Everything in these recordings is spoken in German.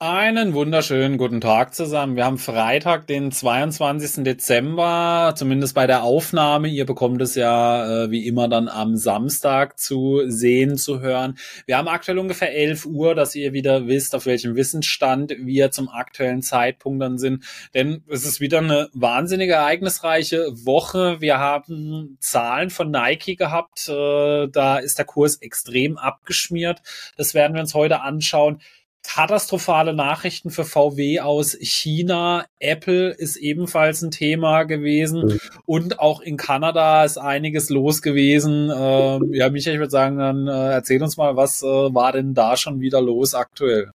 Einen wunderschönen guten Tag zusammen. Wir haben Freitag, den 22. Dezember, zumindest bei der Aufnahme. Ihr bekommt es ja äh, wie immer dann am Samstag zu sehen, zu hören. Wir haben aktuell ungefähr 11 Uhr, dass ihr wieder wisst, auf welchem Wissensstand wir zum aktuellen Zeitpunkt dann sind. Denn es ist wieder eine wahnsinnig ereignisreiche Woche. Wir haben Zahlen von Nike gehabt. Äh, da ist der Kurs extrem abgeschmiert. Das werden wir uns heute anschauen katastrophale Nachrichten für VW aus China. Apple ist ebenfalls ein Thema gewesen mhm. und auch in Kanada ist einiges los gewesen. Ähm, ja, Michael, ich würde sagen, dann äh, erzähl uns mal, was äh, war denn da schon wieder los aktuell?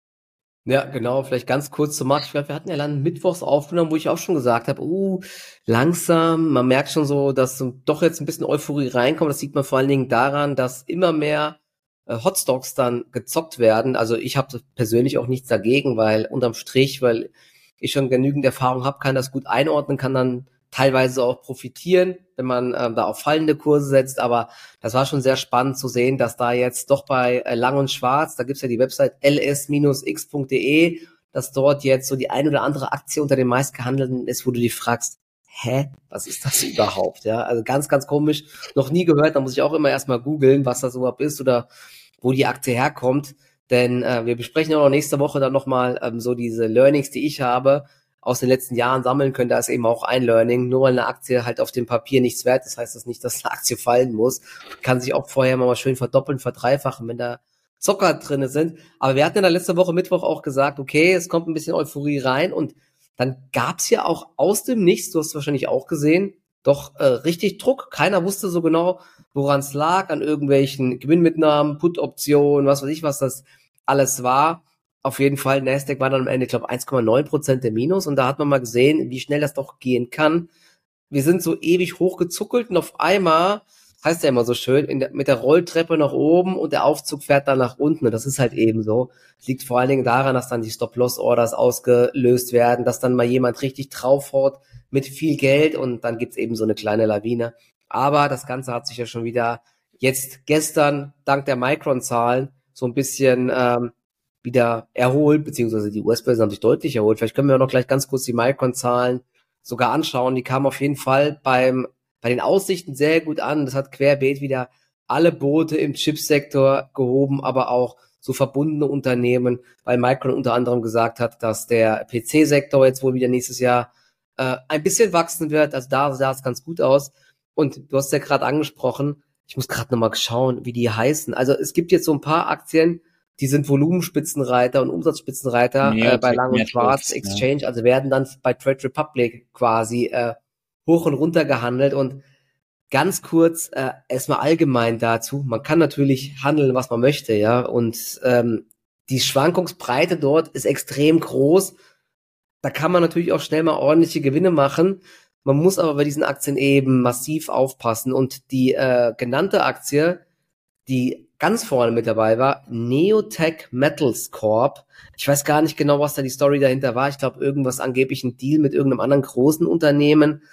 Ja, genau, vielleicht ganz kurz zum Markt. Ich glaube, wir hatten ja dann mittwochs aufgenommen, wo ich auch schon gesagt habe, uh, langsam, man merkt schon so, dass doch jetzt ein bisschen Euphorie reinkommt. Das sieht man vor allen Dingen daran, dass immer mehr Hotstocks dann gezockt werden. Also ich habe persönlich auch nichts dagegen, weil unterm Strich, weil ich schon genügend Erfahrung habe, kann das gut einordnen, kann dann teilweise auch profitieren, wenn man ähm, da auf fallende Kurse setzt. Aber das war schon sehr spannend zu sehen, dass da jetzt doch bei äh, Lang und Schwarz, da gibt's ja die Website ls-x.de, dass dort jetzt so die ein oder andere Aktie unter den meistgehandelten ist, wo du dich fragst, hä, was ist das überhaupt? Ja, also ganz, ganz komisch, noch nie gehört, da muss ich auch immer erstmal googeln, was das überhaupt ist oder wo die Aktie herkommt. Denn äh, wir besprechen auch noch nächste Woche dann nochmal ähm, so diese Learnings, die ich habe, aus den letzten Jahren sammeln können. Da ist eben auch ein Learning. Nur weil eine Aktie halt auf dem Papier nichts wert ist, heißt das nicht, dass eine Aktie fallen muss. Kann sich auch vorher mal schön verdoppeln, verdreifachen, wenn da Zocker drinne sind. Aber wir hatten ja letzte Woche Mittwoch auch gesagt, okay, es kommt ein bisschen Euphorie rein und dann gab's ja auch aus dem Nichts, du hast wahrscheinlich auch gesehen, doch äh, richtig Druck. Keiner wusste so genau, woran es lag, an irgendwelchen Gewinnmitnahmen, Put-Optionen, was weiß ich, was das alles war. Auf jeden Fall, Nasdaq war dann am Ende, ich glaube, 1,9 Prozent der Minus und da hat man mal gesehen, wie schnell das doch gehen kann. Wir sind so ewig hochgezuckelt und auf einmal, heißt ja immer so schön, der, mit der Rolltreppe nach oben und der Aufzug fährt dann nach unten. Und das ist halt eben so. liegt vor allen Dingen daran, dass dann die Stop-Loss-Orders ausgelöst werden, dass dann mal jemand richtig draufhaut mit viel Geld und dann gibt's eben so eine kleine Lawine. Aber das Ganze hat sich ja schon wieder jetzt gestern dank der Micron-Zahlen so ein bisschen ähm, wieder erholt, beziehungsweise die US-Börsen haben sich deutlich erholt. Vielleicht können wir auch noch gleich ganz kurz die Micron-Zahlen sogar anschauen. Die kamen auf jeden Fall beim, bei den Aussichten sehr gut an. Das hat querbeet wieder alle Boote im Chipsektor gehoben, aber auch so verbundene Unternehmen, weil Micron unter anderem gesagt hat, dass der PC-Sektor jetzt wohl wieder nächstes Jahr äh, ein bisschen wachsen wird. Also da sah es ganz gut aus. Und du hast ja gerade angesprochen, ich muss gerade nochmal schauen, wie die heißen. Also es gibt jetzt so ein paar Aktien, die sind Volumenspitzenreiter und Umsatzspitzenreiter äh, bei Lang und Schwarz Exchange, ja. also werden dann bei Trade Republic quasi äh, hoch und runter gehandelt und ganz kurz äh, erstmal allgemein dazu. Man kann natürlich handeln, was man möchte, ja, und ähm, die Schwankungsbreite dort ist extrem groß. Da kann man natürlich auch schnell mal ordentliche Gewinne machen. Man muss aber bei diesen Aktien eben massiv aufpassen. Und die äh, genannte Aktie, die ganz vorne mit dabei war, Neotech Metals Corp. Ich weiß gar nicht genau, was da die Story dahinter war. Ich glaube, irgendwas angeblich ein Deal mit irgendeinem anderen großen Unternehmen.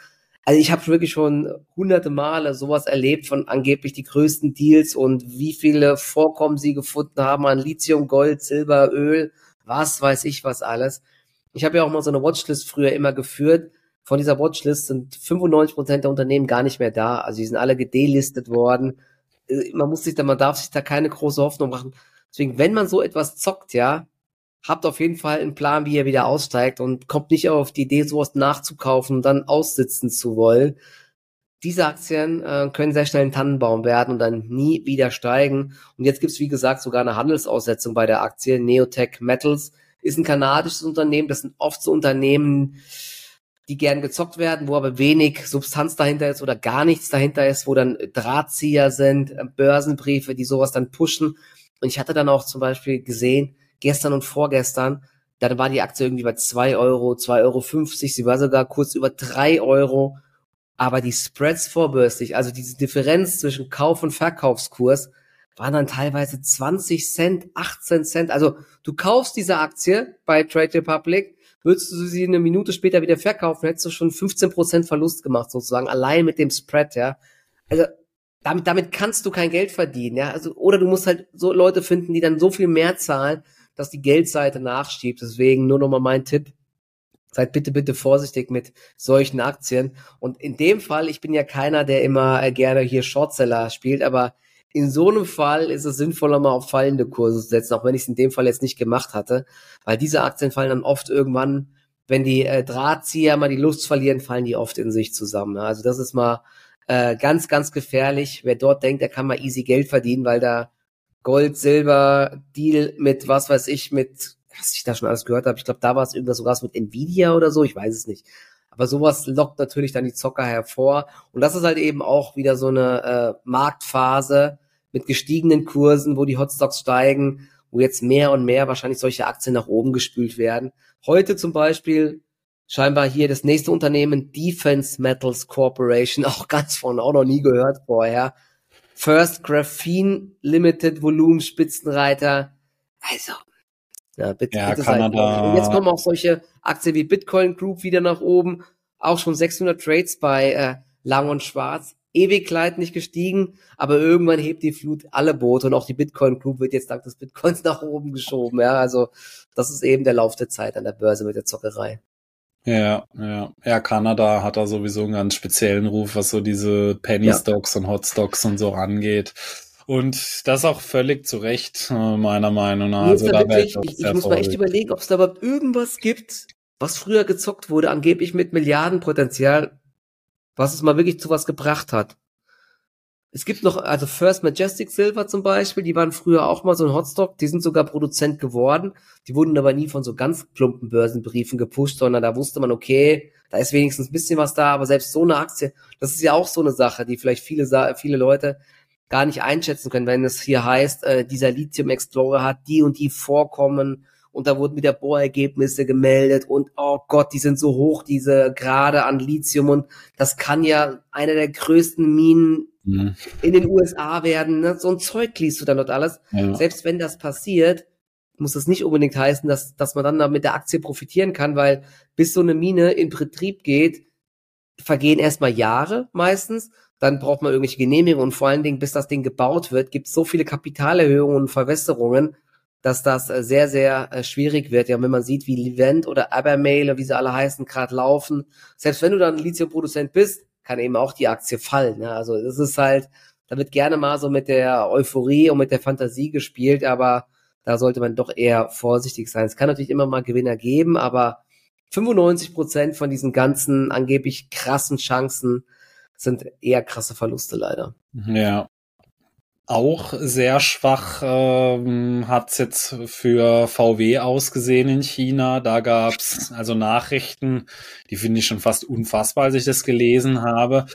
Also ich habe wirklich schon hunderte Male sowas erlebt von angeblich die größten Deals und wie viele Vorkommen sie gefunden haben an Lithium, Gold, Silber, Öl, was weiß ich was alles. Ich habe ja auch mal so eine Watchlist früher immer geführt von dieser Watchlist sind 95 Prozent der Unternehmen gar nicht mehr da. Also die sind alle gedelistet worden. Äh, man muss sich da, man darf sich da keine große Hoffnung machen. Deswegen, wenn man so etwas zockt, ja, habt auf jeden Fall einen Plan, wie ihr wieder aussteigt und kommt nicht auf die Idee, sowas nachzukaufen und dann aussitzen zu wollen. Diese Aktien äh, können sehr schnell ein Tannenbaum werden und dann nie wieder steigen. Und jetzt gibt's wie gesagt, sogar eine Handelsaussetzung bei der Aktie. Neotech Metals ist ein kanadisches Unternehmen. Das sind oft so Unternehmen, die gern gezockt werden, wo aber wenig Substanz dahinter ist oder gar nichts dahinter ist, wo dann Drahtzieher sind, äh, Börsenbriefe, die sowas dann pushen. Und ich hatte dann auch zum Beispiel gesehen, gestern und vorgestern, dann war die Aktie irgendwie bei zwei Euro, zwei Euro, fünfzig, sie war sogar kurz über drei Euro. Aber die Spreads vorbörslich, also diese Differenz zwischen Kauf- und Verkaufskurs, waren dann teilweise 20 Cent, 18 Cent. Also du kaufst diese Aktie bei Trade Republic, würdest du sie eine Minute später wieder verkaufen, hättest du schon 15% Verlust gemacht, sozusagen, allein mit dem Spread, ja. Also, damit, damit kannst du kein Geld verdienen, ja. Also, oder du musst halt so Leute finden, die dann so viel mehr zahlen, dass die Geldseite nachschiebt. Deswegen nur nochmal mein Tipp. Seid bitte, bitte vorsichtig mit solchen Aktien. Und in dem Fall, ich bin ja keiner, der immer äh, gerne hier Shortseller spielt, aber in so einem Fall ist es sinnvoller, mal auf fallende Kurse zu setzen, auch wenn ich es in dem Fall jetzt nicht gemacht hatte, weil diese Aktien fallen dann oft irgendwann, wenn die äh, Drahtzieher mal die Lust verlieren, fallen die oft in sich zusammen. Also das ist mal äh, ganz, ganz gefährlich. Wer dort denkt, der kann mal easy Geld verdienen, weil da Gold, Silber, Deal mit was weiß ich, mit was ich da schon alles gehört habe. Ich glaube, da war es irgendwas sogar mit Nvidia oder so, ich weiß es nicht. Aber sowas lockt natürlich dann die Zocker hervor. Und das ist halt eben auch wieder so eine äh, Marktphase mit gestiegenen Kursen, wo die Hotstocks steigen, wo jetzt mehr und mehr wahrscheinlich solche Aktien nach oben gespült werden. Heute zum Beispiel scheinbar hier das nächste Unternehmen Defense Metals Corporation, auch ganz von, auch noch nie gehört vorher. First Graphene Limited Volumen Spitzenreiter. Also, ja, bitte, ja, bitte Kanada. Und jetzt kommen auch solche Aktien wie Bitcoin Group wieder nach oben. Auch schon 600 Trades bei äh, Lang und Schwarz. Ewigkeit nicht gestiegen, aber irgendwann hebt die Flut alle Boote und auch die Bitcoin Group wird jetzt dank des Bitcoins nach oben geschoben. Ja, also das ist eben der Lauf der Zeit an der Börse mit der Zockerei. Ja, ja. Ja, Kanada hat da sowieso einen ganz speziellen Ruf, was so diese Penny Stocks ja. und Hot Stocks und so angeht. Und das auch völlig zu Recht, äh, meiner Meinung nach. Also, da wirklich, ich, ich muss mal echt überlegen, ob es da überhaupt irgendwas gibt, was früher gezockt wurde, angeblich mit Milliardenpotenzial, was es mal wirklich zu was gebracht hat. Es gibt noch, also First Majestic Silver zum Beispiel, die waren früher auch mal so ein Hotstock, die sind sogar Produzent geworden, die wurden aber nie von so ganz plumpen Börsenbriefen gepusht, sondern da wusste man, okay, da ist wenigstens ein bisschen was da, aber selbst so eine Aktie, das ist ja auch so eine Sache, die vielleicht viele, viele Leute gar nicht einschätzen können, wenn es hier heißt, äh, dieser Lithium Explorer hat die und die Vorkommen und da wurden wieder Bohrergebnisse gemeldet und oh Gott, die sind so hoch, diese Grade an Lithium und das kann ja einer der größten Minen mhm. in den USA werden. Ne? So ein Zeug liest du dann dort alles. Ja. Selbst wenn das passiert, muss das nicht unbedingt heißen, dass, dass man dann da mit der Aktie profitieren kann, weil bis so eine Mine in Betrieb geht, vergehen erstmal Jahre meistens. Dann braucht man irgendwelche Genehmigungen und vor allen Dingen, bis das Ding gebaut wird, gibt es so viele Kapitalerhöhungen und Verwässerungen, dass das äh, sehr, sehr äh, schwierig wird. Ja, wenn man sieht, wie Livent oder Abermail, wie sie alle heißen, gerade laufen. Selbst wenn du dann Lithiumproduzent bist, kann eben auch die Aktie fallen. Ja, also es ist halt, da wird gerne mal so mit der Euphorie und mit der Fantasie gespielt, aber da sollte man doch eher vorsichtig sein. Es kann natürlich immer mal Gewinner geben, aber 95 Prozent von diesen ganzen angeblich krassen Chancen sind eher krasse Verluste leider. Ja, auch sehr schwach ähm, hat es jetzt für VW ausgesehen in China. Da gab's also Nachrichten, die finde ich schon fast unfassbar, als ich das gelesen habe.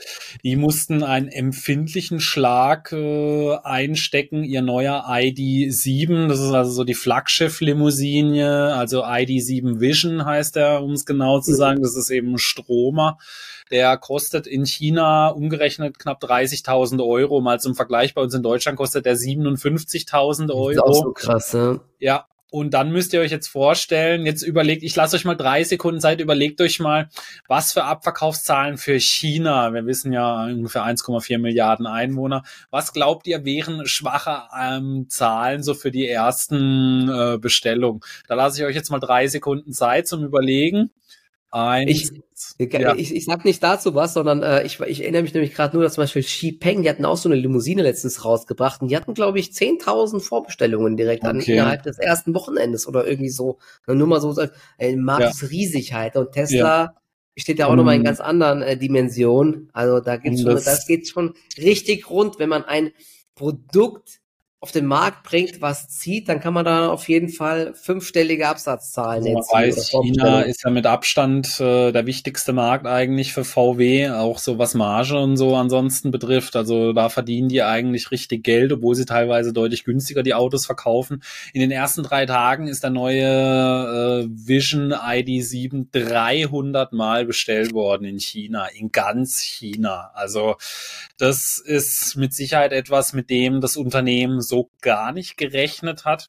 Die mussten einen empfindlichen Schlag äh, einstecken. Ihr neuer ID7, das ist also so die Flaggschiff-Limousine, also ID7 Vision heißt er, um es genau zu sagen. Das ist eben ein Stromer. Der kostet in China umgerechnet knapp 30.000 Euro. Mal zum Vergleich bei uns in Deutschland kostet der 57.000 Euro. Das ist auch so krass, ja. Ja, und dann müsst ihr euch jetzt vorstellen, jetzt überlegt, ich lasse euch mal drei Sekunden Zeit, überlegt euch mal, was für Abverkaufszahlen für China, wir wissen ja ungefähr 1,4 Milliarden Einwohner, was glaubt ihr wären schwache ähm, Zahlen so für die ersten äh, Bestellungen? Da lasse ich euch jetzt mal drei Sekunden Zeit zum Überlegen. Eins. Ich, ja. ich, ich sag nicht dazu was, sondern äh, ich, ich erinnere mich nämlich gerade nur, dass zum Beispiel Xi Peng, die hatten auch so eine Limousine letztens rausgebracht und die hatten, glaube ich, 10.000 Vorbestellungen direkt okay. an, innerhalb des ersten Wochenendes oder irgendwie so. Nur mal so, äh, Markt ja. ist riesig halt und Tesla ja. steht ja auch um, nochmal in mhm. ganz anderen äh, Dimensionen. Also da geht's schon, das, das geht schon richtig rund, wenn man ein Produkt auf den Markt bringt, was zieht, dann kann man da auf jeden Fall fünfstellige Absatzzahlen also man weiß, China ist ja mit Abstand äh, der wichtigste Markt eigentlich für VW, auch so was Marge und so ansonsten betrifft. Also da verdienen die eigentlich richtig Geld, obwohl sie teilweise deutlich günstiger die Autos verkaufen. In den ersten drei Tagen ist der neue äh, Vision ID7 300 Mal bestellt worden in China, in ganz China. Also das ist mit Sicherheit etwas, mit dem das Unternehmen so gar nicht gerechnet hat.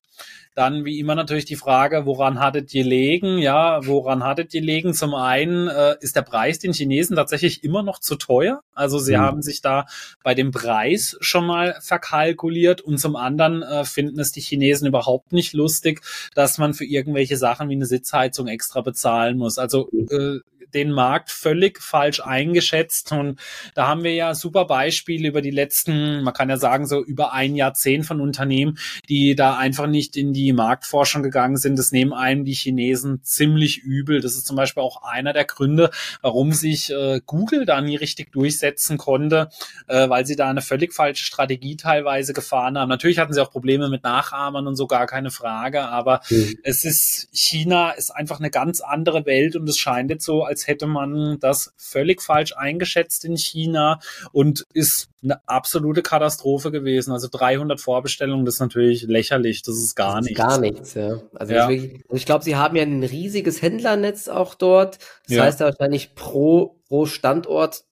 Dann wie immer natürlich die Frage, woran hattet ihr legen? Ja, woran hattet ihr legen? Zum einen äh, ist der Preis den Chinesen tatsächlich immer noch zu teuer. Also sie mhm. haben sich da bei dem Preis schon mal verkalkuliert und zum anderen äh, finden es die Chinesen überhaupt nicht lustig, dass man für irgendwelche Sachen wie eine Sitzheizung extra bezahlen muss. Also äh, den Markt völlig falsch eingeschätzt. Und da haben wir ja super Beispiele über die letzten, man kann ja sagen, so über ein Jahrzehnt von Unternehmen, die da einfach nicht in die Marktforschung gegangen sind. Das nehmen einem die Chinesen ziemlich übel. Das ist zum Beispiel auch einer der Gründe, warum sich äh, Google da nie richtig durchsetzen konnte, äh, weil sie da eine völlig falsche Strategie teilweise gefahren haben. Natürlich hatten sie auch Probleme mit Nachahmern und so gar keine Frage, aber mhm. es ist, China ist einfach eine ganz andere Welt und es scheint jetzt so, als hätte man das völlig falsch eingeschätzt in China und ist eine absolute Katastrophe gewesen. Also 300 Vorbestellungen, das ist natürlich lächerlich. Das ist gar das ist nichts. Gar nichts, ja. Also ja. ich, ich glaube, sie haben ja ein riesiges Händlernetz auch dort. Das ja. heißt ja wahrscheinlich pro, pro Standort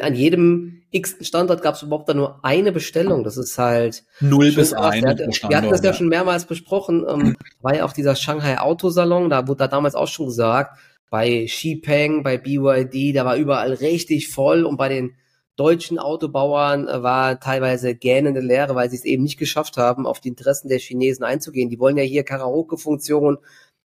an jedem x Standort gab es überhaupt da nur eine Bestellung. Das ist halt null bis ein. Wir, wir hatten das ja, ja, schon mehrmals besprochen. Ähm, war ja auch dieser Shanghai Autosalon, da wurde da damals auch schon gesagt, bei Xipeng, bei BYD, da war überall richtig voll und bei den deutschen Autobauern äh, war teilweise gähnende Leere, weil sie es eben nicht geschafft haben, auf die Interessen der Chinesen einzugehen. Die wollen ja hier Karaoke-Funktion,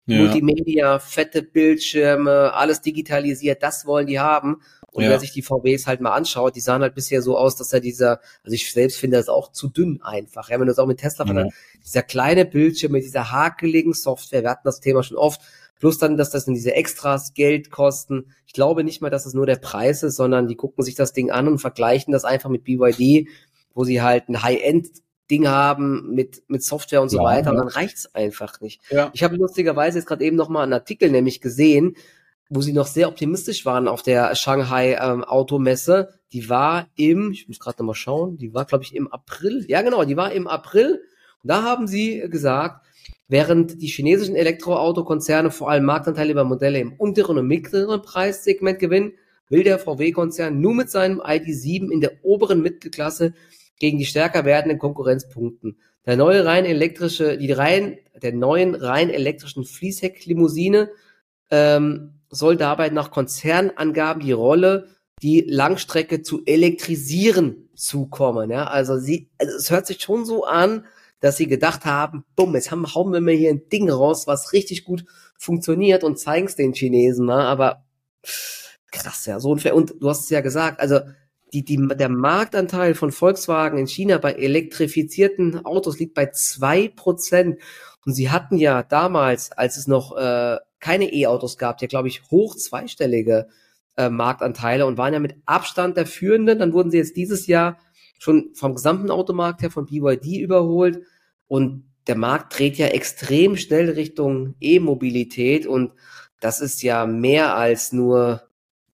ja. Multimedia, fette Bildschirme, alles digitalisiert, das wollen die haben. Und ja. wer sich die VWs halt mal anschaut, die sahen halt bisher so aus, dass er dieser, also ich selbst finde das auch zu dünn einfach. Ja, wenn du es auch mit Tesla ja. dieser kleine Bildschirm mit dieser hakeligen Software, wir hatten das Thema schon oft, Plus dann, dass das in diese Extras Geld kosten. Ich glaube nicht mal, dass es nur der Preis ist, sondern die gucken sich das Ding an und vergleichen das einfach mit BYD, wo sie halt ein High-End Ding haben mit, mit Software und so ja, weiter. Ja. Und dann reicht's einfach nicht. Ja. Ich habe lustigerweise jetzt gerade eben noch mal einen Artikel nämlich gesehen, wo sie noch sehr optimistisch waren auf der Shanghai ähm, Automesse. Die war im, ich muss gerade noch mal schauen, die war glaube ich im April. Ja genau, die war im April. Und da haben sie gesagt, Während die chinesischen Elektroautokonzerne vor allem Marktanteile über Modelle im unteren und mittleren Preissegment gewinnen, will der VW-Konzern nur mit seinem ID7 in der oberen Mittelklasse gegen die stärker werdenden Konkurrenzpunkten. Der neue rein elektrische, die rein, der neuen rein elektrischen Fließhecklimousine ähm, soll dabei nach Konzernangaben die Rolle, die Langstrecke zu elektrisieren, zukommen. Ja, also sie, also es hört sich schon so an, dass sie gedacht haben, bumm, jetzt haben, hauen wir mal hier ein Ding raus, was richtig gut funktioniert und zeigen es den Chinesen mal, aber krass, ja, so unfair. Und du hast es ja gesagt, also die, die, der Marktanteil von Volkswagen in China bei elektrifizierten Autos liegt bei zwei Prozent. Und sie hatten ja damals, als es noch äh, keine E-Autos gab, ja, glaube ich, hoch zweistellige äh, Marktanteile und waren ja mit Abstand der Führenden. Dann wurden sie jetzt dieses Jahr schon vom gesamten Automarkt her von BYD überholt und der Markt dreht ja extrem schnell Richtung E-Mobilität und das ist ja mehr als nur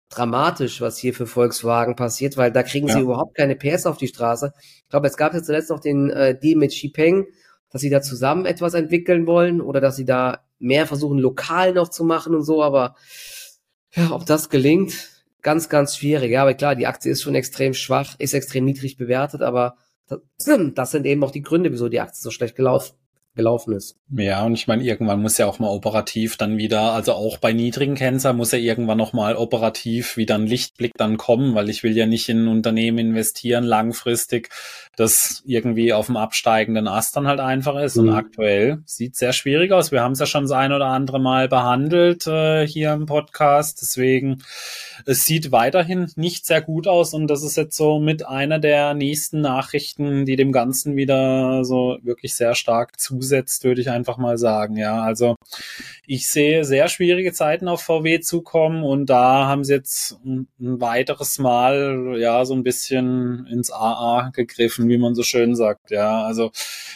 dramatisch, was hier für Volkswagen passiert, weil da kriegen ja. sie überhaupt keine PS auf die Straße. Ich glaube, es gab jetzt zuletzt noch den äh, Deal mit Xipeng, dass sie da zusammen etwas entwickeln wollen oder dass sie da mehr versuchen, lokal noch zu machen und so, aber ja, ob das gelingt, ganz, ganz schwierig. Ja, aber klar, die Aktie ist schon extrem schwach, ist extrem niedrig bewertet, aber das, sind eben auch die Gründe, wieso die Aktie so schlecht gelaufen gelaufen ist. Ja, und ich meine, irgendwann muss ja auch mal operativ dann wieder, also auch bei niedrigen Kennzahlen muss ja irgendwann noch mal operativ wieder ein Lichtblick dann kommen, weil ich will ja nicht in ein Unternehmen investieren langfristig, das irgendwie auf dem absteigenden Ast dann halt einfach ist. Mhm. Und aktuell sieht sehr schwierig aus. Wir haben es ja schon das ein oder andere Mal behandelt äh, hier im Podcast. Deswegen, es sieht weiterhin nicht sehr gut aus und das ist jetzt so mit einer der nächsten Nachrichten, die dem Ganzen wieder so wirklich sehr stark zu umsetzt, würde ich einfach mal sagen. Ja, also ich sehe sehr schwierige Zeiten auf VW zukommen und da haben sie jetzt ein, ein weiteres Mal ja so ein bisschen ins AA gegriffen, wie man so schön sagt. Ja, also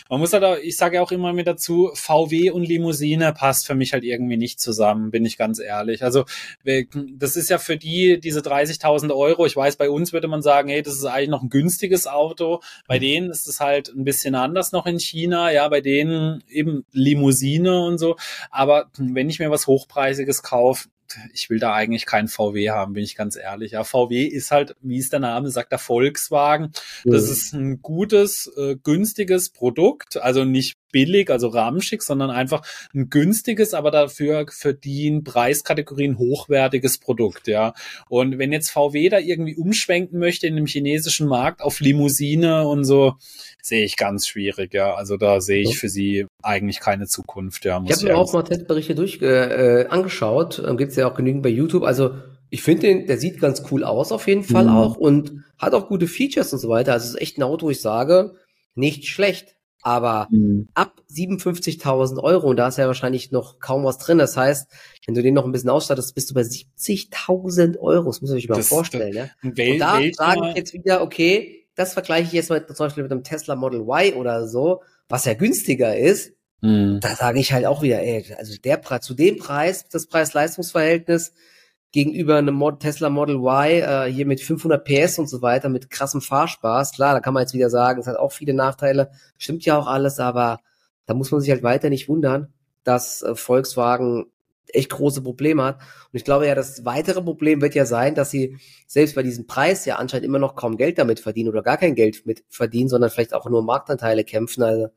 man muss halt auch, ich sage ja auch immer mit dazu, VW und Limousine passt für mich halt irgendwie nicht zusammen, bin ich ganz ehrlich. Also das ist ja für die diese 30.000 Euro. Ich weiß, bei uns würde man sagen, hey, das ist eigentlich noch ein günstiges Auto. Bei denen ist es halt ein bisschen anders noch in China. Ja, bei denen eben Limousine und so. Aber wenn ich mir was Hochpreisiges kaufe, ich will da eigentlich keinen VW haben, bin ich ganz ehrlich. Ja, VW ist halt, wie es der Name sagt, der Volkswagen. Das mhm. ist ein gutes, äh, günstiges Produkt, also nicht billig, also ramschig, sondern einfach ein günstiges, aber dafür für die Preiskategorien hochwertiges Produkt, ja. Und wenn jetzt VW da irgendwie umschwenken möchte in dem chinesischen Markt auf Limousine und so, sehe ich ganz schwierig, ja. Also da sehe ich für sie eigentlich keine Zukunft, ja. ich habe mir auch mal Testberichte durch äh, angeschaut, ähm, gibt's ja auch genügend bei YouTube. Also ich finde den, der sieht ganz cool aus auf jeden Fall mhm. auch und hat auch gute Features und so weiter. Also es ist echt ein Auto, ich sage, nicht schlecht. Aber mhm. ab 57.000 Euro, und da ist ja wahrscheinlich noch kaum was drin. Das heißt, wenn du den noch ein bisschen ausstattest, bist du bei 70.000 Euro. Das muss man sich mal das, vorstellen. Das, ja? Wel und da sage ich jetzt wieder, okay, das vergleiche ich jetzt mal zum Beispiel mit einem Tesla Model Y oder so, was ja günstiger ist. Mhm. Da sage ich halt auch wieder, ey, also der Preis, zu dem Preis, das Preis-Leistungs-Verhältnis, gegenüber einem Mod Tesla Model Y äh, hier mit 500 PS und so weiter, mit krassem Fahrspaß. Klar, da kann man jetzt wieder sagen, es hat auch viele Nachteile, stimmt ja auch alles, aber da muss man sich halt weiter nicht wundern, dass äh, Volkswagen echt große Probleme hat. Und ich glaube ja, das weitere Problem wird ja sein, dass sie selbst bei diesem Preis ja anscheinend immer noch kaum Geld damit verdienen oder gar kein Geld mit verdienen, sondern vielleicht auch nur Marktanteile kämpfen. Also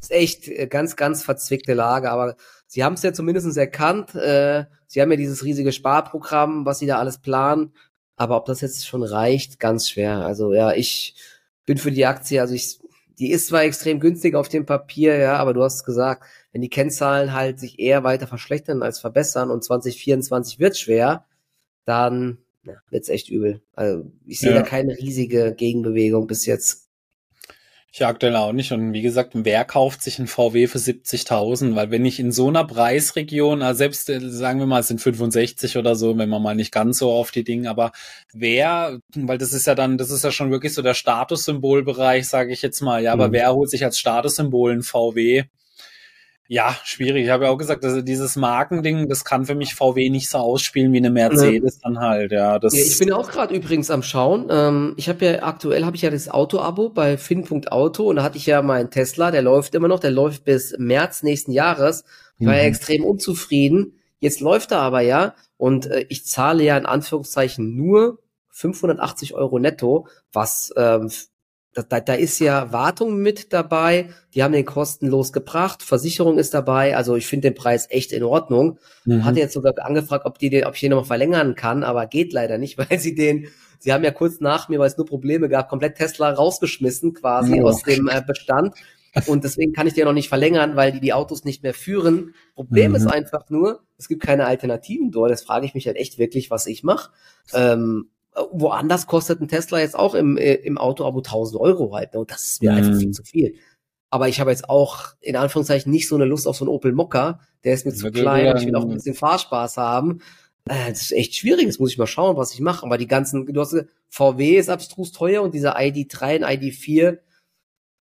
ist echt äh, ganz, ganz verzwickte Lage. Aber Sie haben es ja zumindest erkannt. Äh, Sie haben ja dieses riesige Sparprogramm, was Sie da alles planen. Aber ob das jetzt schon reicht, ganz schwer. Also ja, ich bin für die Aktie, also ich, die ist zwar extrem günstig auf dem Papier, ja, aber du hast gesagt, wenn die Kennzahlen halt sich eher weiter verschlechtern als verbessern und 2024 wird schwer, dann ja, wird's echt übel. Also ich sehe ja. da keine riesige Gegenbewegung bis jetzt. Ich aktuell auch nicht. Und wie gesagt, wer kauft sich ein VW für 70.000? Weil wenn ich in so einer Preisregion, also selbst äh, sagen wir mal, es sind 65 oder so, wenn man mal nicht ganz so auf die Dinge, aber wer, weil das ist ja dann, das ist ja schon wirklich so der Statussymbolbereich, sage ich jetzt mal. Ja, aber mhm. wer holt sich als Statussymbol ein VW? Ja, schwierig. Ich habe ja auch gesagt, also dieses Markending, das kann für mich VW nicht so ausspielen wie eine Mercedes dann halt. Ja, das ja, ich bin auch gerade übrigens am Schauen. Ähm, ich habe ja aktuell habe ich ja das Auto-Abo bei Fin.auto und da hatte ich ja meinen Tesla, der läuft immer noch, der läuft bis März nächsten Jahres. Ich war mhm. ja extrem unzufrieden. Jetzt läuft er aber ja und äh, ich zahle ja in Anführungszeichen nur 580 Euro netto, was ähm, da, da ist ja Wartung mit dabei, die haben den kostenlos gebracht, Versicherung ist dabei, also ich finde den Preis echt in Ordnung. Mhm. Hatte jetzt sogar angefragt, ob die den, ob ich den noch verlängern kann, aber geht leider nicht, weil sie den, sie haben ja kurz nach mir, weil es nur Probleme gab, komplett Tesla rausgeschmissen quasi oh. aus dem äh, Bestand. Und deswegen kann ich den noch nicht verlängern, weil die die Autos nicht mehr führen. Problem mhm. ist einfach nur, es gibt keine Alternativen dort. Das frage ich mich halt echt wirklich, was ich mache. Ähm, woanders kostet ein Tesla jetzt auch im, äh, im Auto-Abo 1000 Euro halt. Ne? Und das ist mir mm. einfach viel zu viel. Aber ich habe jetzt auch in Anführungszeichen nicht so eine Lust auf so einen Opel Mokka. Der ist mir zu klein und ich will auch ein bisschen Fahrspaß haben. Äh, das ist echt schwierig. Jetzt muss ich mal schauen, was ich mache. Aber die ganzen, du hast VW ist abstrus teuer und dieser ID3 und ID4,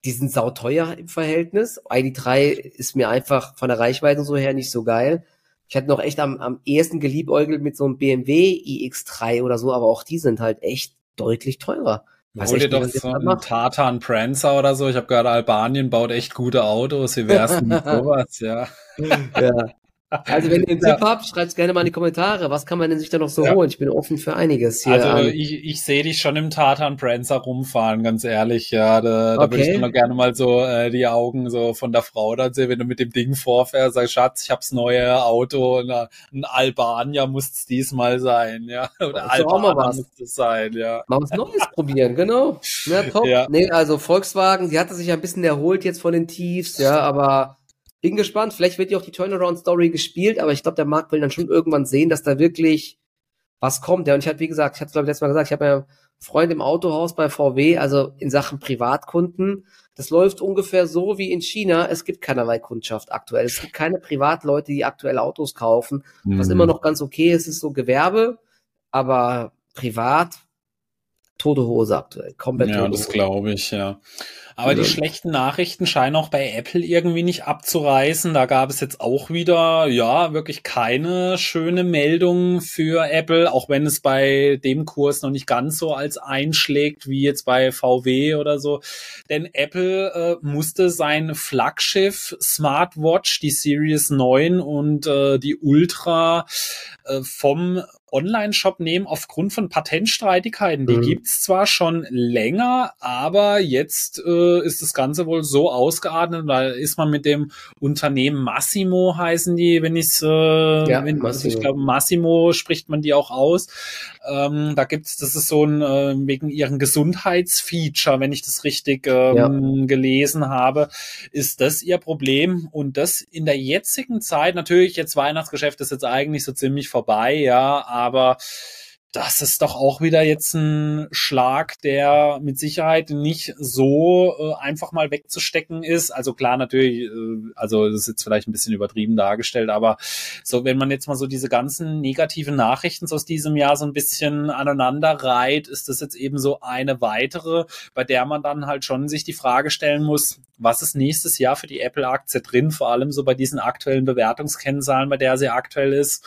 die sind sauteuer im Verhältnis. ID3 ist mir einfach von der Reichweite so her nicht so geil. Ich hatte noch echt am, am ehesten geliebäugelt mit so einem BMW iX3 oder so, aber auch die sind halt echt deutlich teurer. Weiß Hol dir doch so einen Tartan Prancer oder so. Ich habe gehört, Albanien baut echt gute Autos. Wie wär's mit sowas, ja. ja. Also wenn ihr einen Tipp habt, schreibt gerne mal in die Kommentare. Was kann man denn sich da noch so ja. holen? Ich bin offen für einiges hier. Also ich, ich sehe dich schon im Tatan Prancer rumfahren, ganz ehrlich. Ja, da, da würde ich noch gerne mal so äh, die Augen so von der Frau dann sehen, wenn du mit dem Ding vorfährst, sagst, Schatz, ich hab's neue Auto, na, ein Albanier muss es diesmal sein, ja. Oder Albanier muss es sein, ja. Mal was Neues probieren, genau. Ja, top. Ja. Nee, also Volkswagen, sie hatte sich ja ein bisschen erholt jetzt von den Tiefs, ja, aber bin gespannt. Vielleicht wird ja auch die Turnaround-Story gespielt, aber ich glaube, der Markt will dann schon irgendwann sehen, dass da wirklich was kommt. Ja, und ich hatte, wie gesagt, ich hatte glaube ich letztes Mal gesagt, ich habe ja einen Freund im Autohaus bei VW, also in Sachen Privatkunden. Das läuft ungefähr so wie in China. Es gibt keinerlei Kundschaft aktuell. Es gibt keine Privatleute, die aktuell Autos kaufen. Mhm. Was immer noch ganz okay ist, ist so Gewerbe, aber privat tote Hose aktuell. Komplett ja, das glaube ich, ja. Aber ja. die schlechten Nachrichten scheinen auch bei Apple irgendwie nicht abzureißen. Da gab es jetzt auch wieder, ja, wirklich keine schöne Meldung für Apple, auch wenn es bei dem Kurs noch nicht ganz so als einschlägt wie jetzt bei VW oder so. Denn Apple äh, musste sein Flaggschiff Smartwatch, die Series 9 und äh, die Ultra äh, vom Online-Shop nehmen aufgrund von Patentstreitigkeiten. Die mhm. gibt's zwar schon länger, aber jetzt äh, ist das Ganze wohl so ausgeordnet, da ist man mit dem Unternehmen Massimo heißen die, wenn ich's, äh, ja, wenn, Massimo. ich glaube Massimo spricht man die auch aus. Ähm, da gibt's, das ist so ein äh, wegen ihren Gesundheitsfeature, wenn ich das richtig ähm, ja. gelesen habe, ist das ihr Problem und das in der jetzigen Zeit natürlich jetzt Weihnachtsgeschäft ist jetzt eigentlich so ziemlich vorbei, ja, aber das ist doch auch wieder jetzt ein Schlag, der mit Sicherheit nicht so äh, einfach mal wegzustecken ist. Also klar, natürlich, äh, also das ist jetzt vielleicht ein bisschen übertrieben dargestellt, aber so, wenn man jetzt mal so diese ganzen negativen Nachrichten aus diesem Jahr so ein bisschen aneinander reiht, ist das jetzt eben so eine weitere, bei der man dann halt schon sich die Frage stellen muss, was ist nächstes Jahr für die Apple-Aktie drin, vor allem so bei diesen aktuellen Bewertungskennzahlen, bei der sie aktuell ist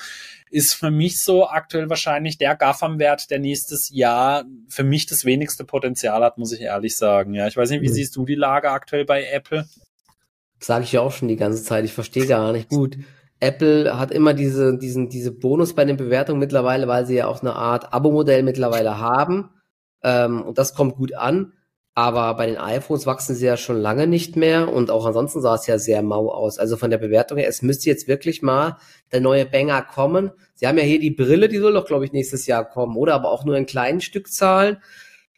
ist für mich so aktuell wahrscheinlich der GAFAM-Wert, der nächstes Jahr für mich das wenigste Potenzial hat, muss ich ehrlich sagen. Ja, ich weiß nicht, wie mhm. siehst du die Lage aktuell bei Apple? Sage ich ja auch schon die ganze Zeit. Ich verstehe gar nicht gut. Apple hat immer diese, diesen, diese Bonus bei den Bewertungen mittlerweile, weil sie ja auch eine Art Abo-Modell mittlerweile haben. Ähm, und das kommt gut an. Aber bei den iPhones wachsen sie ja schon lange nicht mehr und auch ansonsten sah es ja sehr mau aus. Also von der Bewertung her, es müsste jetzt wirklich mal der neue Banger kommen. Sie haben ja hier die Brille, die soll doch, glaube ich, nächstes Jahr kommen, oder? Aber auch nur in kleinen Stückzahlen.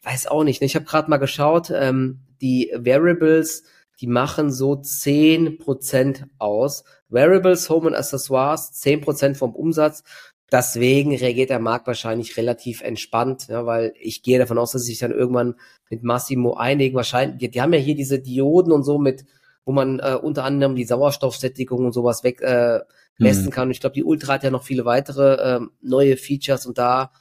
Weiß auch nicht. Ne? Ich habe gerade mal geschaut, ähm, die Variables, die machen so zehn Prozent aus. Variables, Home und Accessoires, zehn Prozent vom Umsatz. Deswegen reagiert der Markt wahrscheinlich relativ entspannt, ja, weil ich gehe davon aus, dass sie sich dann irgendwann mit Massimo einigen. Wahrscheinlich, die, die haben ja hier diese Dioden und so mit, wo man äh, unter anderem die Sauerstoffsättigung und sowas weg äh, messen mhm. kann. Und ich glaube, die Ultra hat ja noch viele weitere äh, neue Features und da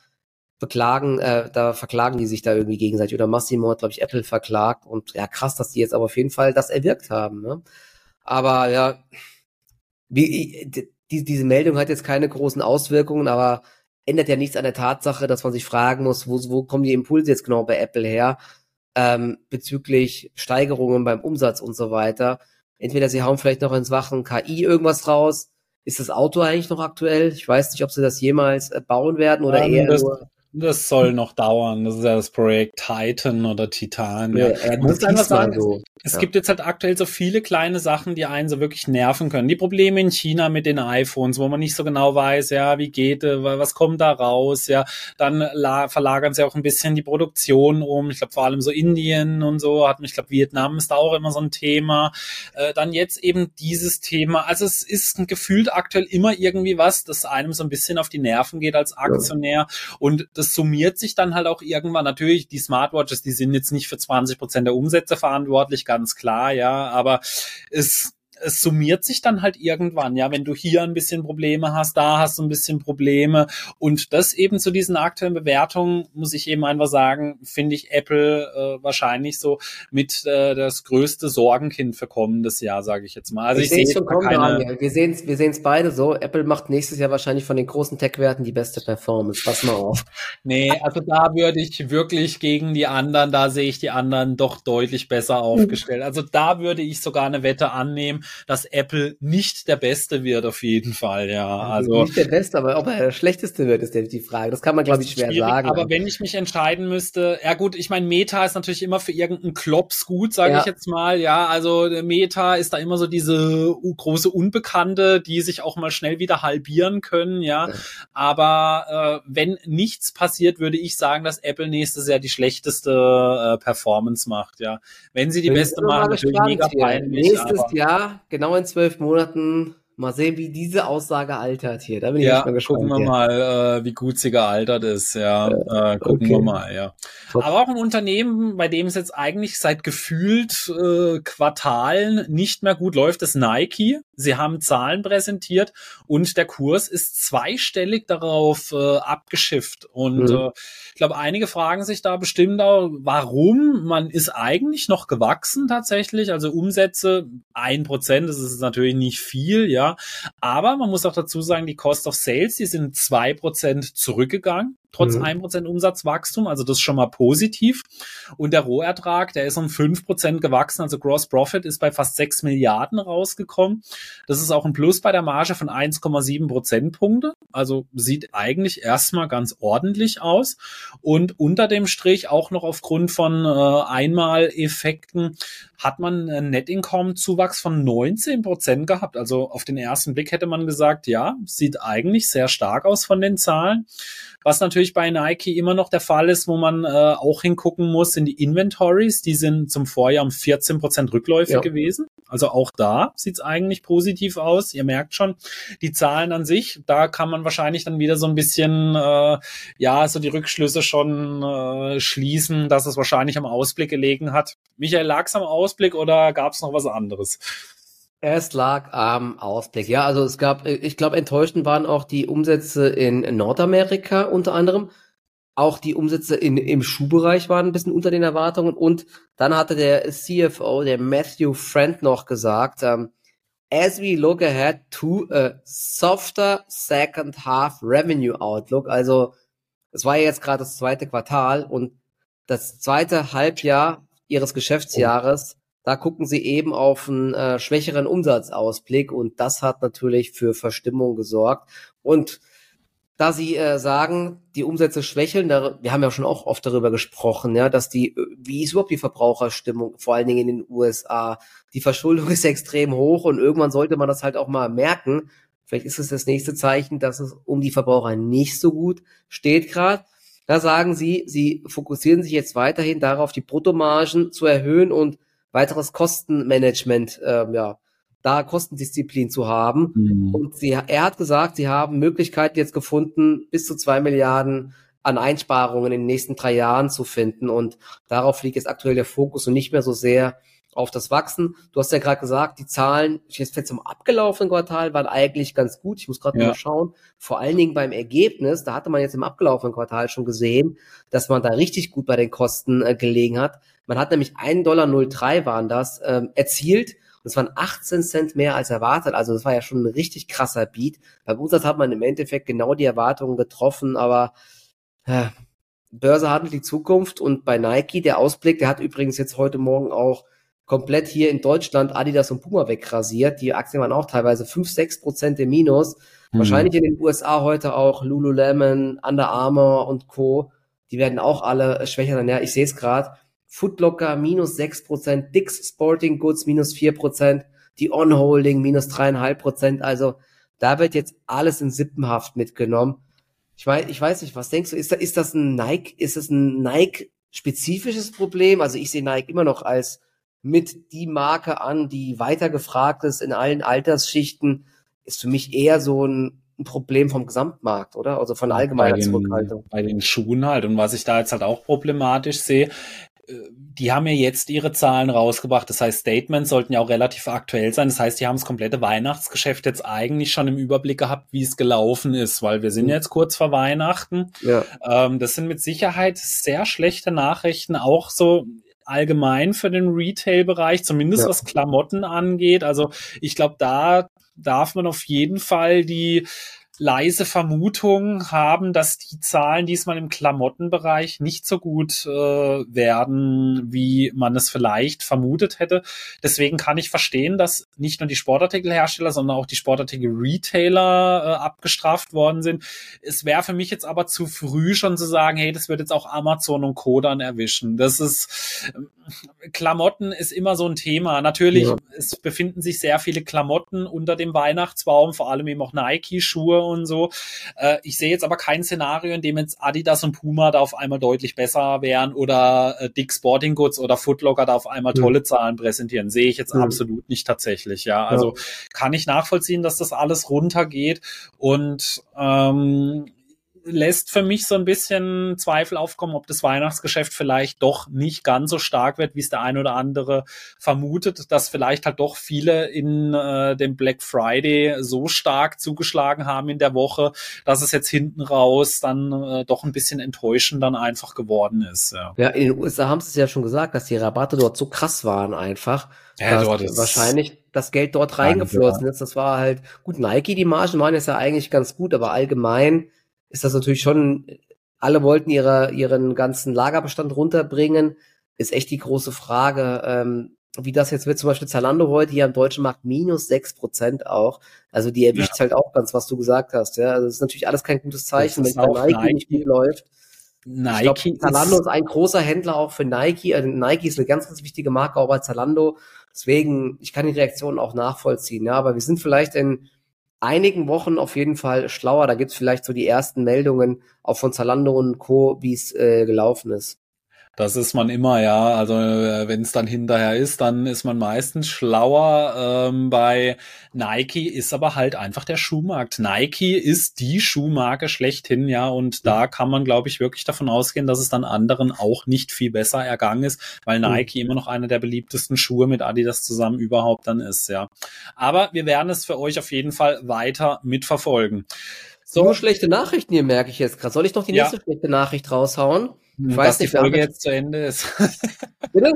beklagen, äh, da verklagen die sich da irgendwie gegenseitig. Oder Massimo hat, glaube ich, Apple verklagt und ja, krass, dass die jetzt aber auf jeden Fall das erwirkt haben. Ne? Aber ja, wie, die, diese Meldung hat jetzt keine großen Auswirkungen, aber ändert ja nichts an der Tatsache, dass man sich fragen muss, wo, wo kommen die Impulse jetzt genau bei Apple her, ähm, bezüglich Steigerungen beim Umsatz und so weiter. Entweder sie hauen vielleicht noch ins Wachen KI irgendwas raus. Ist das Auto eigentlich noch aktuell? Ich weiß nicht, ob sie das jemals äh, bauen werden oder ähm, eher das, nur das soll noch dauern. Das ist ja das Projekt Titan oder Titan. Ja, ja. muss einfach sagen, so. es ja. gibt jetzt halt aktuell so viele kleine Sachen, die einen so wirklich nerven können. Die Probleme in China mit den iPhones, wo man nicht so genau weiß, ja, wie geht, äh, was kommt da raus, ja. Dann verlagern sie auch ein bisschen die Produktion um. Ich glaube vor allem so Indien und so hat mich, ich glaube Vietnam ist da auch immer so ein Thema. Äh, dann jetzt eben dieses Thema. Also es ist gefühlt aktuell immer irgendwie was, das einem so ein bisschen auf die Nerven geht als Aktionär und das summiert sich dann halt auch irgendwann. Natürlich, die Smartwatches, die sind jetzt nicht für 20 Prozent der Umsätze verantwortlich, ganz klar, ja, aber es es summiert sich dann halt irgendwann, ja, wenn du hier ein bisschen Probleme hast, da hast du ein bisschen Probleme und das eben zu diesen aktuellen Bewertungen, muss ich eben einfach sagen, finde ich Apple äh, wahrscheinlich so mit äh, das größte Sorgenkind für kommendes Jahr, sage ich jetzt mal. Also ich, ich sehe schon kommen, keine... wir sehen es wir sehen's beide so, Apple macht nächstes Jahr wahrscheinlich von den großen Tech-Werten die beste Performance, pass mal auf. Nee, also da würde ich wirklich gegen die anderen, da sehe ich die anderen doch deutlich besser aufgestellt. Also da würde ich sogar eine Wette annehmen, dass Apple nicht der Beste wird, auf jeden Fall, ja. Also, nicht der Beste, aber ob er der Schlechteste wird, ist die Frage. Das kann man, glaube ich, schwer sagen. Aber wenn ich mich entscheiden müsste, ja gut, ich meine, Meta ist natürlich immer für irgendeinen Klops gut, sage ja. ich jetzt mal, ja. Also Meta ist da immer so diese große Unbekannte, die sich auch mal schnell wieder halbieren können, ja. ja. Aber äh, wenn nichts passiert, würde ich sagen, dass Apple nächstes Jahr die schlechteste äh, Performance macht, ja. Wenn sie die Bin beste machen, natürlich mega peinlich. Nächstes Jahr, genau in zwölf Monaten Mal sehen, wie diese Aussage altert hier. Da bin ich ja, mal gespannt. Gucken wir ja. mal, äh, wie gut sie gealtert ist. Ja, äh, gucken okay. wir mal. Ja. Top. Aber auch ein Unternehmen, bei dem es jetzt eigentlich seit gefühlt äh, Quartalen nicht mehr gut läuft, ist Nike. Sie haben Zahlen präsentiert und der Kurs ist zweistellig darauf äh, abgeschifft. Und mhm. äh, ich glaube, einige fragen sich da bestimmt auch, warum? Man ist eigentlich noch gewachsen tatsächlich. Also Umsätze ein Prozent, das ist natürlich nicht viel, ja. Aber man muss auch dazu sagen, die Cost of Sales, die sind zwei Prozent zurückgegangen trotz mhm. 1% Umsatzwachstum, also das ist schon mal positiv. Und der Rohertrag, der ist um 5% gewachsen, also Gross Profit ist bei fast 6 Milliarden rausgekommen. Das ist auch ein Plus bei der Marge von 1,7 Prozentpunkte, also sieht eigentlich erstmal ganz ordentlich aus. Und unter dem Strich auch noch aufgrund von äh, Einmaleffekten hat man einen Net Income Zuwachs von 19 Prozent gehabt. Also auf den ersten Blick hätte man gesagt, ja, sieht eigentlich sehr stark aus von den Zahlen. Was natürlich bei Nike immer noch der Fall ist, wo man äh, auch hingucken muss, sind die Inventories. Die sind zum Vorjahr um 14 Prozent rückläufig ja. gewesen. Also auch da sieht's eigentlich positiv aus. Ihr merkt schon, die Zahlen an sich, da kann man wahrscheinlich dann wieder so ein bisschen, äh, ja, so die Rückschlüsse schon äh, schließen, dass es wahrscheinlich am Ausblick gelegen hat. Michael, lag's am Ausblick oder gab's noch was anderes? Es lag am Ausblick. Ja, also es gab, ich glaube, enttäuschend waren auch die Umsätze in Nordamerika unter anderem. Auch die Umsätze in, im Schuhbereich waren ein bisschen unter den Erwartungen. Und dann hatte der CFO, der Matthew Friend, noch gesagt, um, as we look ahead to a softer second half revenue outlook. Also, es war ja jetzt gerade das zweite Quartal und das zweite Halbjahr ihres Geschäftsjahres, da gucken sie eben auf einen äh, schwächeren Umsatzausblick und das hat natürlich für Verstimmung gesorgt. Und da Sie äh, sagen, die Umsätze schwächeln, da, wir haben ja schon auch oft darüber gesprochen, ja, dass die, wie ist überhaupt die Verbraucherstimmung, vor allen Dingen in den USA? Die Verschuldung ist extrem hoch und irgendwann sollte man das halt auch mal merken. Vielleicht ist es das nächste Zeichen, dass es um die Verbraucher nicht so gut steht gerade. Da sagen Sie, Sie fokussieren sich jetzt weiterhin darauf, die Bruttomargen zu erhöhen und weiteres Kostenmanagement, äh, ja, da Kostendisziplin zu haben. Mhm. Und sie, er hat gesagt, sie haben Möglichkeiten jetzt gefunden, bis zu zwei Milliarden an Einsparungen in den nächsten drei Jahren zu finden. Und darauf liegt jetzt aktuell der Fokus und nicht mehr so sehr auf das Wachsen. Du hast ja gerade gesagt, die Zahlen jetzt zum abgelaufenen Quartal waren eigentlich ganz gut. Ich muss gerade ja. mal schauen. Vor allen Dingen beim Ergebnis, da hatte man jetzt im abgelaufenen Quartal schon gesehen, dass man da richtig gut bei den Kosten äh, gelegen hat. Man hat nämlich 1,03 Dollar waren das ähm, erzielt das waren 18 Cent mehr als erwartet. Also das war ja schon ein richtig krasser Beat. Beim Umsatz hat man im Endeffekt genau die Erwartungen getroffen, aber äh, Börse handelt die Zukunft und bei Nike, der Ausblick, der hat übrigens jetzt heute Morgen auch komplett hier in Deutschland Adidas und Puma wegrasiert. Die Aktien waren auch teilweise 5, 6 Prozent im Minus. Mhm. Wahrscheinlich in den USA heute auch Lululemon, Under Armour und Co. Die werden auch alle schwächer sein. Ja, ich sehe es gerade. Footlocker minus 6%, Dix Sporting Goods minus 4%, die On-Holding minus 3,5%. Also da wird jetzt alles in Sippenhaft mitgenommen. Ich weiß, ich weiß nicht, was denkst du? Ist, da, ist das ein Nike, ist das ein Nike-spezifisches Problem? Also ich sehe Nike immer noch als mit die Marke an, die weiter gefragt ist in allen Altersschichten, ist für mich eher so ein, ein Problem vom Gesamtmarkt, oder? Also von allgemeiner bei den, Zurückhaltung. Bei den Schuhen halt. Und was ich da jetzt halt auch problematisch sehe, die haben ja jetzt ihre Zahlen rausgebracht. Das heißt, Statements sollten ja auch relativ aktuell sein. Das heißt, die haben das komplette Weihnachtsgeschäft jetzt eigentlich schon im Überblick gehabt, wie es gelaufen ist, weil wir sind mhm. jetzt kurz vor Weihnachten. Ja. Ähm, das sind mit Sicherheit sehr schlechte Nachrichten, auch so allgemein für den Retail-Bereich, zumindest ja. was Klamotten angeht. Also ich glaube, da darf man auf jeden Fall die leise Vermutung haben, dass die Zahlen diesmal im Klamottenbereich nicht so gut äh, werden, wie man es vielleicht vermutet hätte. Deswegen kann ich verstehen, dass nicht nur die Sportartikelhersteller, sondern auch die Sportartikel-Retailer äh, abgestraft worden sind. Es wäre für mich jetzt aber zu früh schon zu sagen, hey, das wird jetzt auch Amazon und Co. dann erwischen. Das ist äh, Klamotten ist immer so ein Thema. Natürlich, ja. es befinden sich sehr viele Klamotten unter dem Weihnachtsbaum, vor allem eben auch Nike-Schuhe und so. Äh, ich sehe jetzt aber kein Szenario, in dem jetzt Adidas und Puma da auf einmal deutlich besser wären oder äh, Dick Sporting Goods oder Footlocker da auf einmal mhm. tolle Zahlen präsentieren. Sehe ich jetzt mhm. absolut nicht tatsächlich, ja. Also ja. kann ich nachvollziehen, dass das alles runtergeht und ähm, lässt für mich so ein bisschen Zweifel aufkommen, ob das Weihnachtsgeschäft vielleicht doch nicht ganz so stark wird, wie es der ein oder andere vermutet, dass vielleicht halt doch viele in äh, dem Black Friday so stark zugeschlagen haben in der Woche, dass es jetzt hinten raus dann äh, doch ein bisschen enttäuschend dann einfach geworden ist. Ja, ja in den USA haben sie es ja schon gesagt, dass die Rabatte dort so krass waren einfach. Ja, dort ist wahrscheinlich das Geld dort reingeflossen ist. Das war halt gut. Nike, die Margen waren jetzt ja eigentlich ganz gut, aber allgemein ist das natürlich schon, alle wollten ihre, ihren ganzen Lagerbestand runterbringen. Ist echt die große Frage, ähm, wie das jetzt wird. Zum Beispiel Zalando heute hier am deutschen Markt minus sechs Prozent auch. Also die erwischt ja. halt auch ganz, was du gesagt hast. Ja, also das ist natürlich alles kein gutes Zeichen, wenn Nike, Nike nicht gut läuft. Nike ich glaub, Zalando ist, ist ein großer Händler auch für Nike. Also Nike ist eine ganz, ganz wichtige Marke auch bei Zalando. Deswegen, ich kann die Reaktion auch nachvollziehen. Ja, aber wir sind vielleicht in einigen Wochen auf jeden Fall schlauer. Da gibt's vielleicht so die ersten Meldungen auch von Zalando und Co., wie es äh, gelaufen ist. Das ist man immer, ja. Also äh, wenn es dann hinterher ist, dann ist man meistens schlauer. Ähm, bei Nike ist aber halt einfach der Schuhmarkt. Nike ist die Schuhmarke schlechthin, ja. Und da kann man, glaube ich, wirklich davon ausgehen, dass es dann anderen auch nicht viel besser ergangen ist, weil Nike immer noch einer der beliebtesten Schuhe mit Adidas zusammen überhaupt dann ist, ja. Aber wir werden es für euch auf jeden Fall weiter mitverfolgen. So Nur schlechte Nachrichten hier merke ich jetzt gerade. Soll ich noch die nächste ja. schlechte Nachricht raushauen? Ich weiß dass nicht, die Folge jetzt zu Ende ist. Bitte?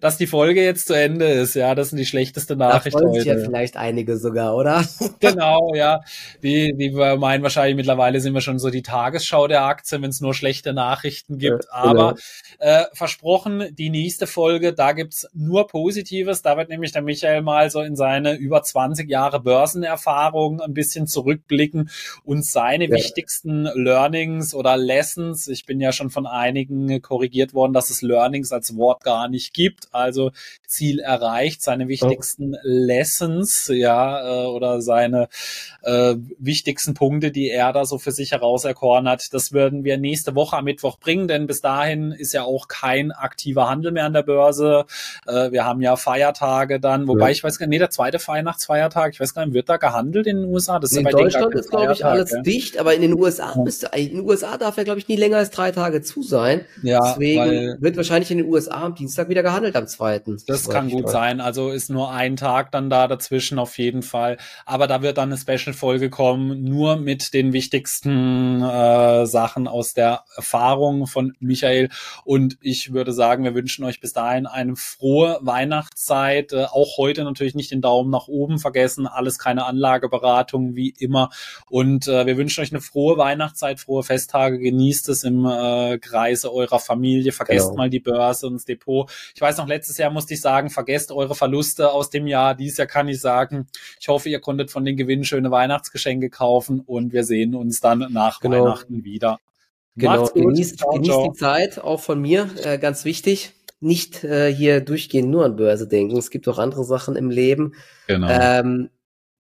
Dass die Folge jetzt zu Ende ist. Ja, das sind die schlechteste Nachricht da heute. ja vielleicht einige sogar, oder? genau, ja. Die, die meinen wahrscheinlich mittlerweile sind wir schon so die Tagesschau der Aktien, wenn es nur schlechte Nachrichten gibt. Ja, genau. Aber äh, versprochen, die nächste Folge, da gibt's nur Positives. Da wird nämlich der Michael mal so in seine über 20 Jahre Börsenerfahrung ein bisschen zurückblicken und seine ja. wichtigsten Learnings oder Lessons. Ich bin ja schon von einigen korrigiert worden, dass es Learnings als Wort gar nicht gibt gibt, also Ziel erreicht, seine wichtigsten oh. Lessons, ja, äh, oder seine äh, wichtigsten Punkte, die er da so für sich herauserkoren hat. Das würden wir nächste Woche am Mittwoch bringen, denn bis dahin ist ja auch kein aktiver Handel mehr an der Börse. Äh, wir haben ja Feiertage dann, wobei ja. ich weiß gar nicht, nee, der zweite Weihnachtsfeiertag, ich weiß gar nicht, wird da gehandelt in den USA? Das ist in ja Deutschland ist, glaube ich, alles ja. dicht, aber in den USA ja. müsste, in den USA darf er, glaube ich, nie länger als drei Tage zu sein. Ja, Deswegen wird wahrscheinlich in den USA am Dienstag wieder gehandelt gehandelt am zweiten. Das kann gut toll. sein. Also ist nur ein Tag dann da dazwischen auf jeden Fall. Aber da wird dann eine Special-Folge kommen, nur mit den wichtigsten äh, Sachen aus der Erfahrung von Michael. Und ich würde sagen, wir wünschen euch bis dahin eine frohe Weihnachtszeit. Äh, auch heute natürlich nicht den Daumen nach oben vergessen. Alles keine Anlageberatung wie immer. Und äh, wir wünschen euch eine frohe Weihnachtszeit, frohe Festtage. Genießt es im äh, Kreise eurer Familie. Vergesst genau. mal die Börse und das Depot. Ich weiß weiß noch, letztes Jahr musste ich sagen, vergesst eure Verluste aus dem Jahr. Dieses Jahr kann ich sagen, ich hoffe, ihr konntet von den Gewinnen schöne Weihnachtsgeschenke kaufen und wir sehen uns dann nach genau. Weihnachten wieder. Genau, genießt, ciao, genießt ciao. die Zeit, auch von mir, äh, ganz wichtig. Nicht äh, hier durchgehend nur an Börse denken. Es gibt auch andere Sachen im Leben. Genau. Ähm,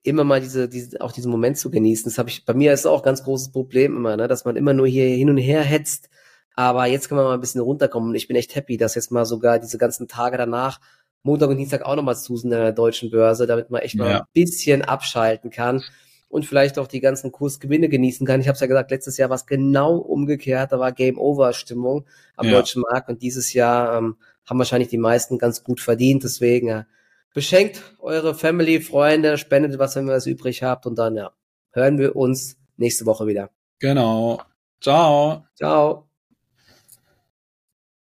immer mal diese, diese, auch diesen Moment zu genießen. Das habe ich, bei mir ist auch ein ganz großes Problem immer, ne, dass man immer nur hier hin und her hetzt aber jetzt können wir mal ein bisschen runterkommen. Und ich bin echt happy, dass jetzt mal sogar diese ganzen Tage danach, Montag und Dienstag auch nochmal zu sind in der deutschen Börse, damit man echt mal ja. ein bisschen abschalten kann und vielleicht auch die ganzen Kursgewinne genießen kann. Ich habe es ja gesagt, letztes Jahr war es genau umgekehrt, da war Game Over Stimmung am ja. deutschen Markt und dieses Jahr ähm, haben wahrscheinlich die meisten ganz gut verdient. Deswegen ja, beschenkt eure Family, Freunde, spendet was, wenn ihr was übrig habt und dann ja, hören wir uns nächste Woche wieder. Genau. Ciao. Ciao.